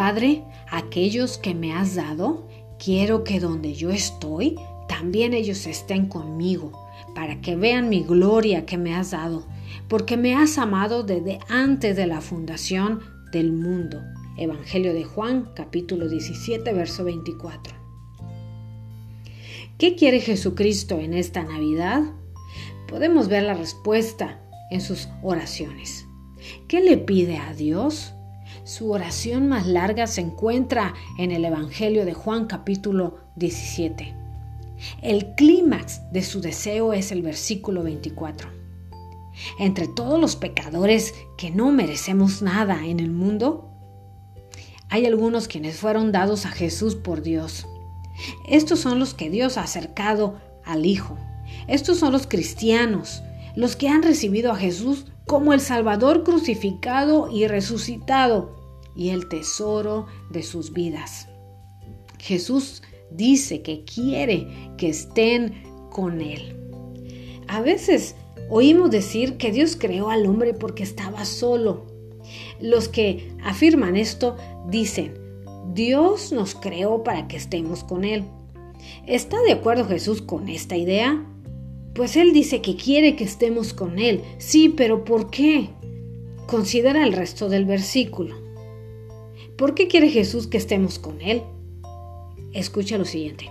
Padre, aquellos que me has dado, quiero que donde yo estoy, también ellos estén conmigo, para que vean mi gloria que me has dado, porque me has amado desde antes de la fundación del mundo. Evangelio de Juan, capítulo 17, verso 24. ¿Qué quiere Jesucristo en esta Navidad? Podemos ver la respuesta en sus oraciones. ¿Qué le pide a Dios? Su oración más larga se encuentra en el Evangelio de Juan capítulo 17. El clímax de su deseo es el versículo 24. Entre todos los pecadores que no merecemos nada en el mundo, hay algunos quienes fueron dados a Jesús por Dios. Estos son los que Dios ha acercado al Hijo. Estos son los cristianos, los que han recibido a Jesús como el Salvador crucificado y resucitado y el tesoro de sus vidas. Jesús dice que quiere que estén con Él. A veces oímos decir que Dios creó al hombre porque estaba solo. Los que afirman esto dicen, Dios nos creó para que estemos con Él. ¿Está de acuerdo Jesús con esta idea? Pues Él dice que quiere que estemos con Él. Sí, pero ¿por qué? Considera el resto del versículo. ¿Por qué quiere Jesús que estemos con Él? Escucha lo siguiente.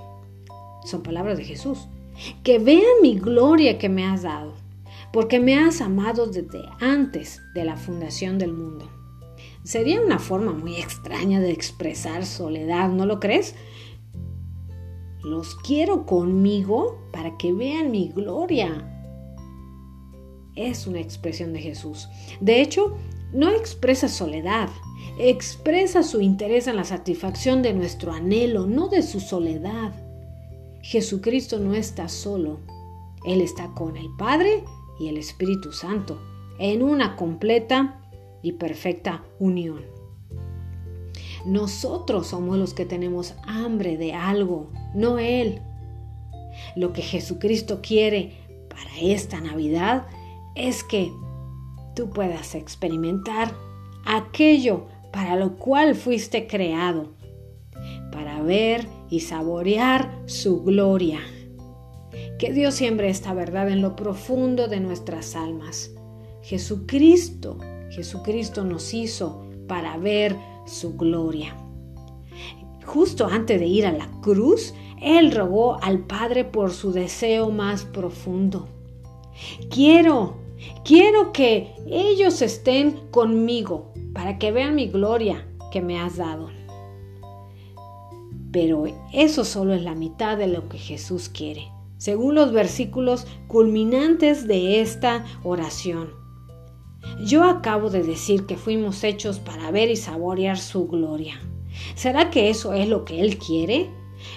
Son palabras de Jesús. Que vean mi gloria que me has dado, porque me has amado desde antes de la fundación del mundo. Sería una forma muy extraña de expresar soledad, ¿no lo crees? Los quiero conmigo para que vean mi gloria. Es una expresión de Jesús. De hecho, no expresa soledad, expresa su interés en la satisfacción de nuestro anhelo, no de su soledad. Jesucristo no está solo, Él está con el Padre y el Espíritu Santo, en una completa y perfecta unión. Nosotros somos los que tenemos hambre de algo, no Él. Lo que Jesucristo quiere para esta Navidad es que tú puedas experimentar aquello para lo cual fuiste creado, para ver y saborear su gloria. Que Dios siembre esta verdad en lo profundo de nuestras almas. Jesucristo, Jesucristo nos hizo para ver su gloria. Justo antes de ir a la cruz, Él rogó al Padre por su deseo más profundo. Quiero, quiero que ellos estén conmigo para que vean mi gloria que me has dado. Pero eso solo es la mitad de lo que Jesús quiere, según los versículos culminantes de esta oración. Yo acabo de decir que fuimos hechos para ver y saborear su gloria. ¿Será que eso es lo que Él quiere?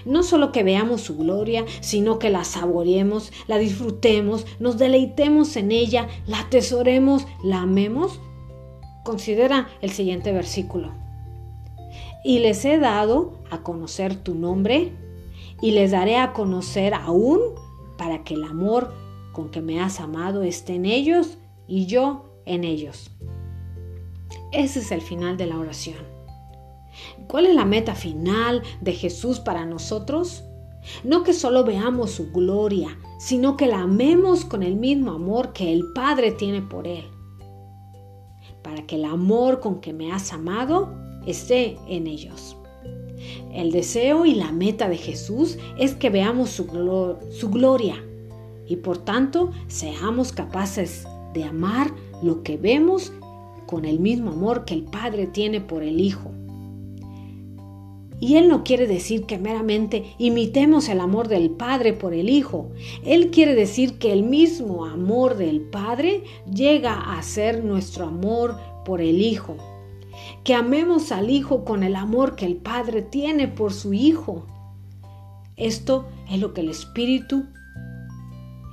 No solo que veamos su gloria, sino que la saboreemos, la disfrutemos, nos deleitemos en ella, la atesoremos, la amemos Considera el siguiente versículo. Y les he dado a conocer tu nombre y les daré a conocer aún para que el amor con que me has amado esté en ellos y yo en ellos. Ese es el final de la oración. ¿Cuál es la meta final de Jesús para nosotros? No que solo veamos su gloria, sino que la amemos con el mismo amor que el Padre tiene por Él para que el amor con que me has amado esté en ellos. El deseo y la meta de Jesús es que veamos su, su gloria y por tanto seamos capaces de amar lo que vemos con el mismo amor que el Padre tiene por el Hijo. Y Él no quiere decir que meramente imitemos el amor del Padre por el Hijo. Él quiere decir que el mismo amor del Padre llega a ser nuestro amor por el Hijo. Que amemos al Hijo con el amor que el Padre tiene por su Hijo. Esto es lo que el Espíritu,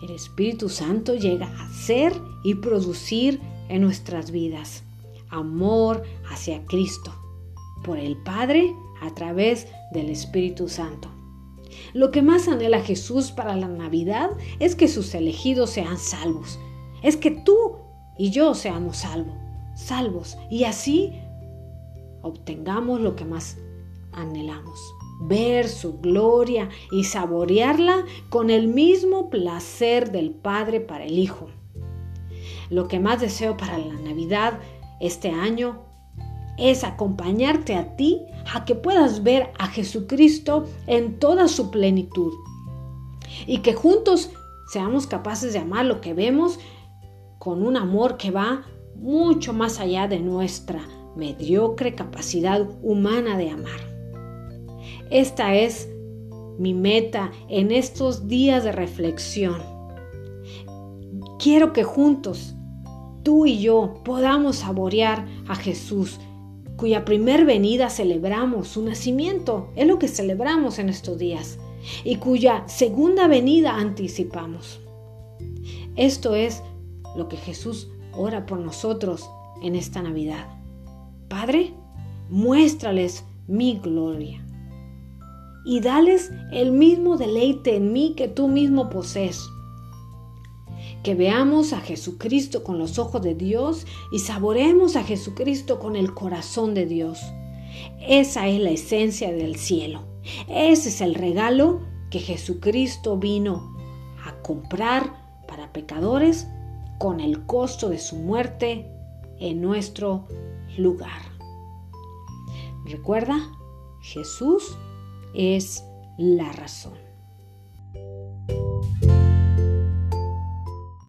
el Espíritu Santo llega a hacer y producir en nuestras vidas. Amor hacia Cristo, por el Padre a través del Espíritu Santo. Lo que más anhela Jesús para la Navidad es que sus elegidos sean salvos. Es que tú y yo seamos salvos, salvos. Y así obtengamos lo que más anhelamos, ver su gloria y saborearla con el mismo placer del Padre para el Hijo. Lo que más deseo para la Navidad este año es acompañarte a ti a que puedas ver a Jesucristo en toda su plenitud y que juntos seamos capaces de amar lo que vemos con un amor que va mucho más allá de nuestra mediocre capacidad humana de amar. Esta es mi meta en estos días de reflexión. Quiero que juntos, tú y yo, podamos saborear a Jesús, cuya primer venida celebramos, su nacimiento, es lo que celebramos en estos días, y cuya segunda venida anticipamos. Esto es lo que Jesús ora por nosotros en esta Navidad. Padre, muéstrales mi gloria y dales el mismo deleite en mí que tú mismo posees. Que veamos a Jesucristo con los ojos de Dios y saboremos a Jesucristo con el corazón de Dios. Esa es la esencia del cielo. Ese es el regalo que Jesucristo vino a comprar para pecadores con el costo de su muerte en nuestro lugar. Recuerda, Jesús es la razón.